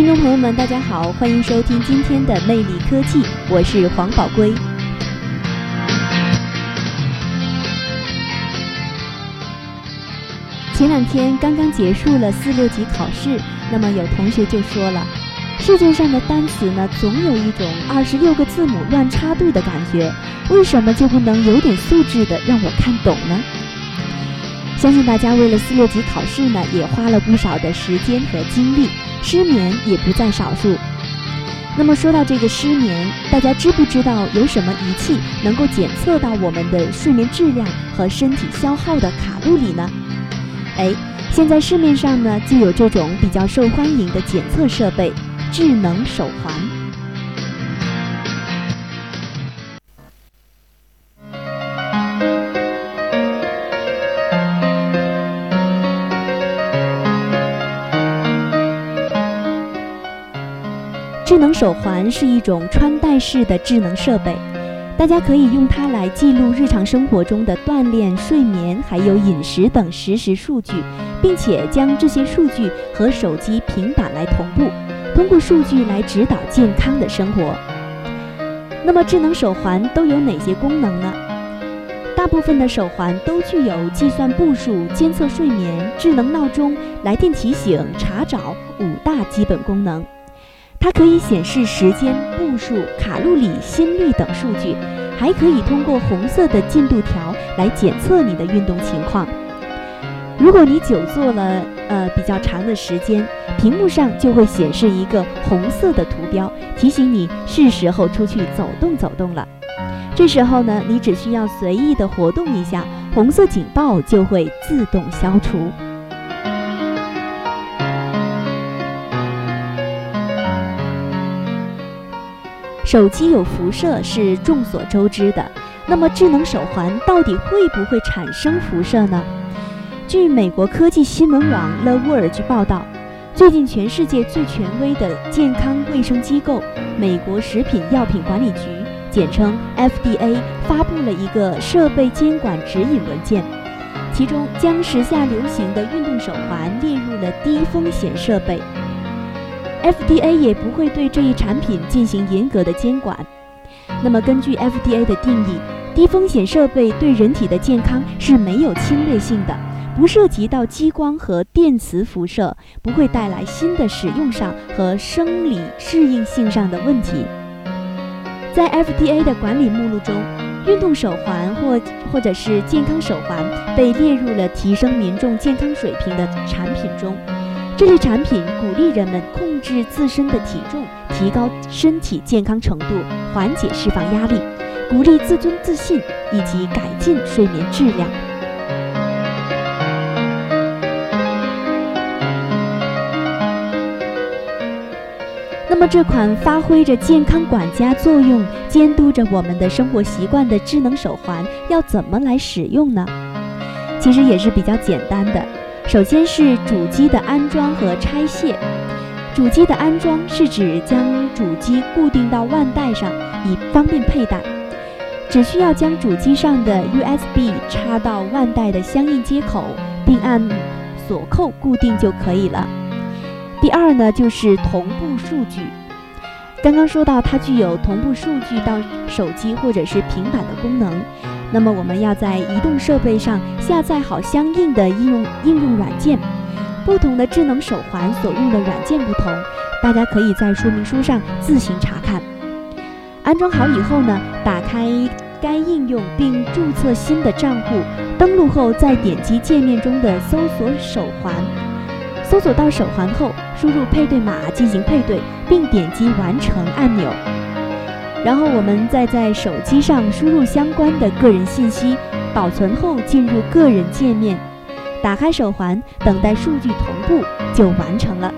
听众朋友们，大家好，欢迎收听今天的魅力科技，我是黄宝圭。前两天刚刚结束了四六级考试，那么有同学就说了，世界上的单词呢，总有一种二十六个字母乱插队的感觉，为什么就不能有点素质的让我看懂呢？相信大家为了四六级考试呢，也花了不少的时间和精力，失眠也不在少数。那么说到这个失眠，大家知不知道有什么仪器能够检测到我们的睡眠质量和身体消耗的卡路里呢？哎，现在市面上呢就有这种比较受欢迎的检测设备——智能手环。智能手环是一种穿戴式的智能设备。大家可以用它来记录日常生活中的锻炼、睡眠，还有饮食等实时数据，并且将这些数据和手机、平板来同步，通过数据来指导健康的生活。那么，智能手环都有哪些功能呢？大部分的手环都具有计算步数、监测睡眠、智能闹钟、来电提醒、查找五大基本功能。它可以显示时间、步数、卡路里、心率等数据，还可以通过红色的进度条来检测你的运动情况。如果你久坐了呃比较长的时间，屏幕上就会显示一个红色的图标，提醒你是时候出去走动走动了。这时候呢，你只需要随意的活动一下，红色警报就会自动消除。手机有辐射是众所周知的，那么智能手环到底会不会产生辐射呢？据美国科技新闻网 The Verge 报道，最近全世界最权威的健康卫生机构美国食品药品管理局（简称 FDA） 发布了一个设备监管指引文件，其中将时下流行的运动手环列入了低风险设备。FDA 也不会对这一产品进行严格的监管。那么，根据 FDA 的定义，低风险设备对人体的健康是没有侵略性的，不涉及到激光和电磁辐射，不会带来新的使用上和生理适应性上的问题。在 FDA 的管理目录中，运动手环或或者是健康手环被列入了提升民众健康水平的产品中。这类产品鼓励人们控控制自身的体重，提高身体健康程度，缓解释放压力，鼓励自尊自信，以及改进睡眠质量。那么，这款发挥着健康管家作用、监督着我们的生活习惯的智能手环，要怎么来使用呢？其实也是比较简单的。首先是主机的安装和拆卸。主机的安装是指将主机固定到腕带上，以方便佩戴。只需要将主机上的 USB 插到腕带的相应接口，并按锁扣固定就可以了。第二呢，就是同步数据。刚刚说到它具有同步数据到手机或者是平板的功能。那么我们要在移动设备上下载好相应的应用应用软件。不同的智能手环所用的软件不同，大家可以在说明书上自行查看。安装好以后呢，打开该应用并注册新的账户，登录后再点击界面中的搜索手环。搜索到手环后，输入配对码进行配对，并点击完成按钮。然后我们再在手机上输入相关的个人信息，保存后进入个人界面，打开手环等待数据同步就完成了。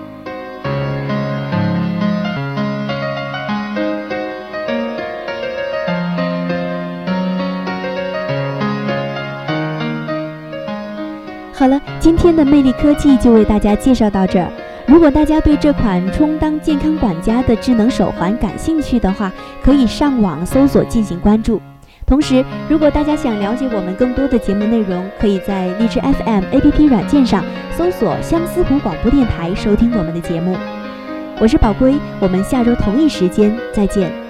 好了今天的魅力科技就为大家介绍到这儿。如果大家对这款充当健康管家的智能手环感兴趣的话可以上网搜索进行关注。同时，如果大家想了解我们更多的节目内容，可以在荔枝 FM APP 软件上搜索相思湖广播电台收听我们的节目。我是宝龟，我们下周同一时间再见。